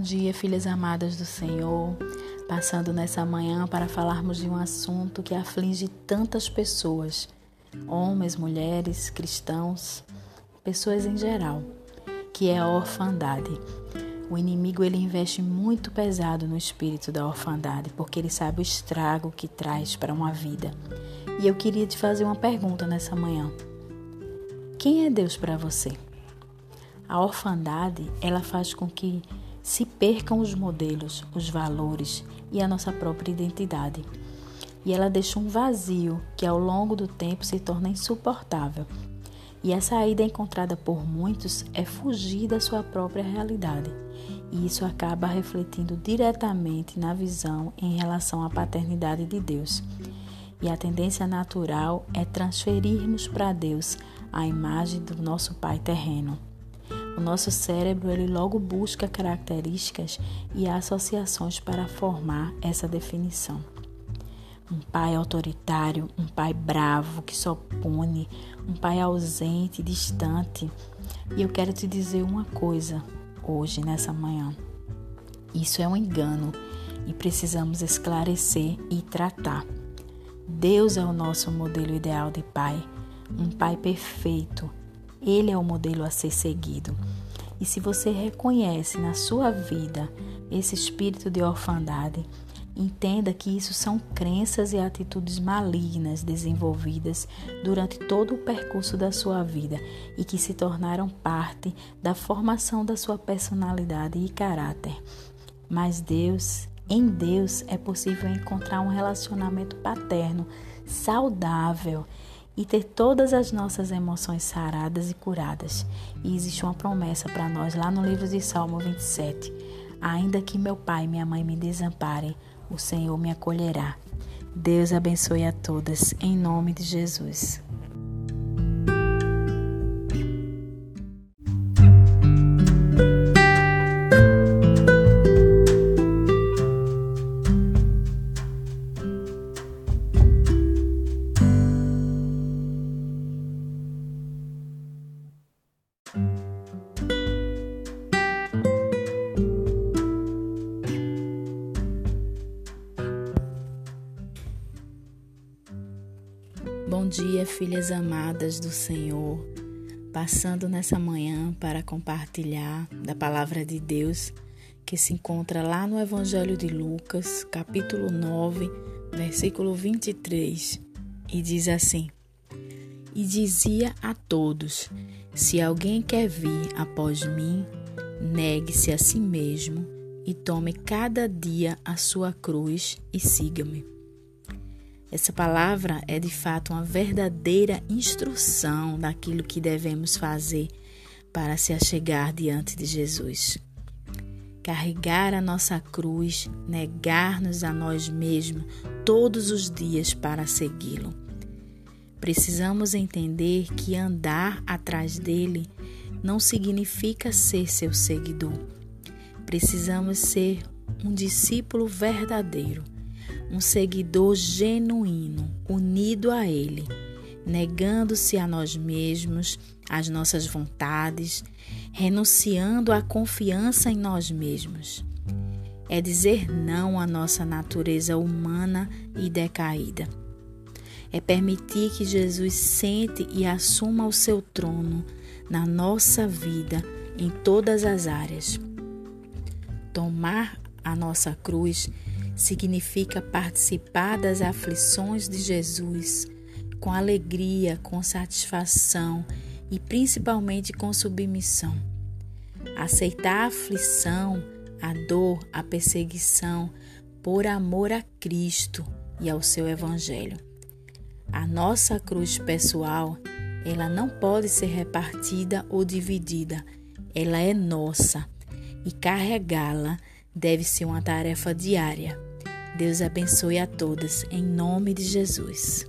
dia, filhas amadas do Senhor. Passando nessa manhã para falarmos de um assunto que aflige tantas pessoas, homens, mulheres, cristãos, pessoas em geral, que é a orfandade. O inimigo ele investe muito pesado no espírito da orfandade, porque ele sabe o estrago que traz para uma vida. E eu queria te fazer uma pergunta nessa manhã. Quem é Deus para você? A orfandade, ela faz com que se percam os modelos, os valores e a nossa própria identidade. E ela deixa um vazio que ao longo do tempo se torna insuportável. E a saída encontrada por muitos é fugir da sua própria realidade. E isso acaba refletindo diretamente na visão em relação à paternidade de Deus. E a tendência natural é transferirmos para Deus a imagem do nosso Pai terreno. O nosso cérebro ele logo busca características e associações para formar essa definição. Um pai autoritário, um pai bravo que só pune, um pai ausente, distante. E eu quero te dizer uma coisa hoje, nessa manhã. Isso é um engano e precisamos esclarecer e tratar. Deus é o nosso modelo ideal de pai, um pai perfeito ele é o modelo a ser seguido. E se você reconhece na sua vida esse espírito de orfandade, entenda que isso são crenças e atitudes malignas desenvolvidas durante todo o percurso da sua vida e que se tornaram parte da formação da sua personalidade e caráter. Mas Deus, em Deus, é possível encontrar um relacionamento paterno saudável e ter todas as nossas emoções saradas e curadas. E existe uma promessa para nós lá no livro de Salmo 27. Ainda que meu pai e minha mãe me desamparem, o Senhor me acolherá. Deus abençoe a todas, em nome de Jesus. Bom dia, filhas amadas do Senhor. Passando nessa manhã para compartilhar da palavra de Deus que se encontra lá no Evangelho de Lucas, capítulo 9, versículo 23, e diz assim: E dizia a todos: Se alguém quer vir após mim, negue-se a si mesmo e tome cada dia a sua cruz e siga-me. Essa palavra é de fato uma verdadeira instrução daquilo que devemos fazer para se achegar diante de Jesus. Carregar a nossa cruz, negar-nos a nós mesmos todos os dias para segui-lo. Precisamos entender que andar atrás dele não significa ser seu seguidor. Precisamos ser um discípulo verdadeiro um seguidor genuíno, unido a Ele, negando-se a nós mesmos, às nossas vontades, renunciando à confiança em nós mesmos. É dizer não à nossa natureza humana e decaída. É permitir que Jesus sente e assuma o seu trono na nossa vida em todas as áreas. Tomar a nossa cruz significa participar das aflições de Jesus com alegria, com satisfação e principalmente com submissão. Aceitar a aflição, a dor, a perseguição por amor a Cristo e ao seu Evangelho. A nossa cruz pessoal, ela não pode ser repartida ou dividida, ela é nossa e carregá-la deve ser uma tarefa diária. Deus abençoe a todas, em nome de Jesus.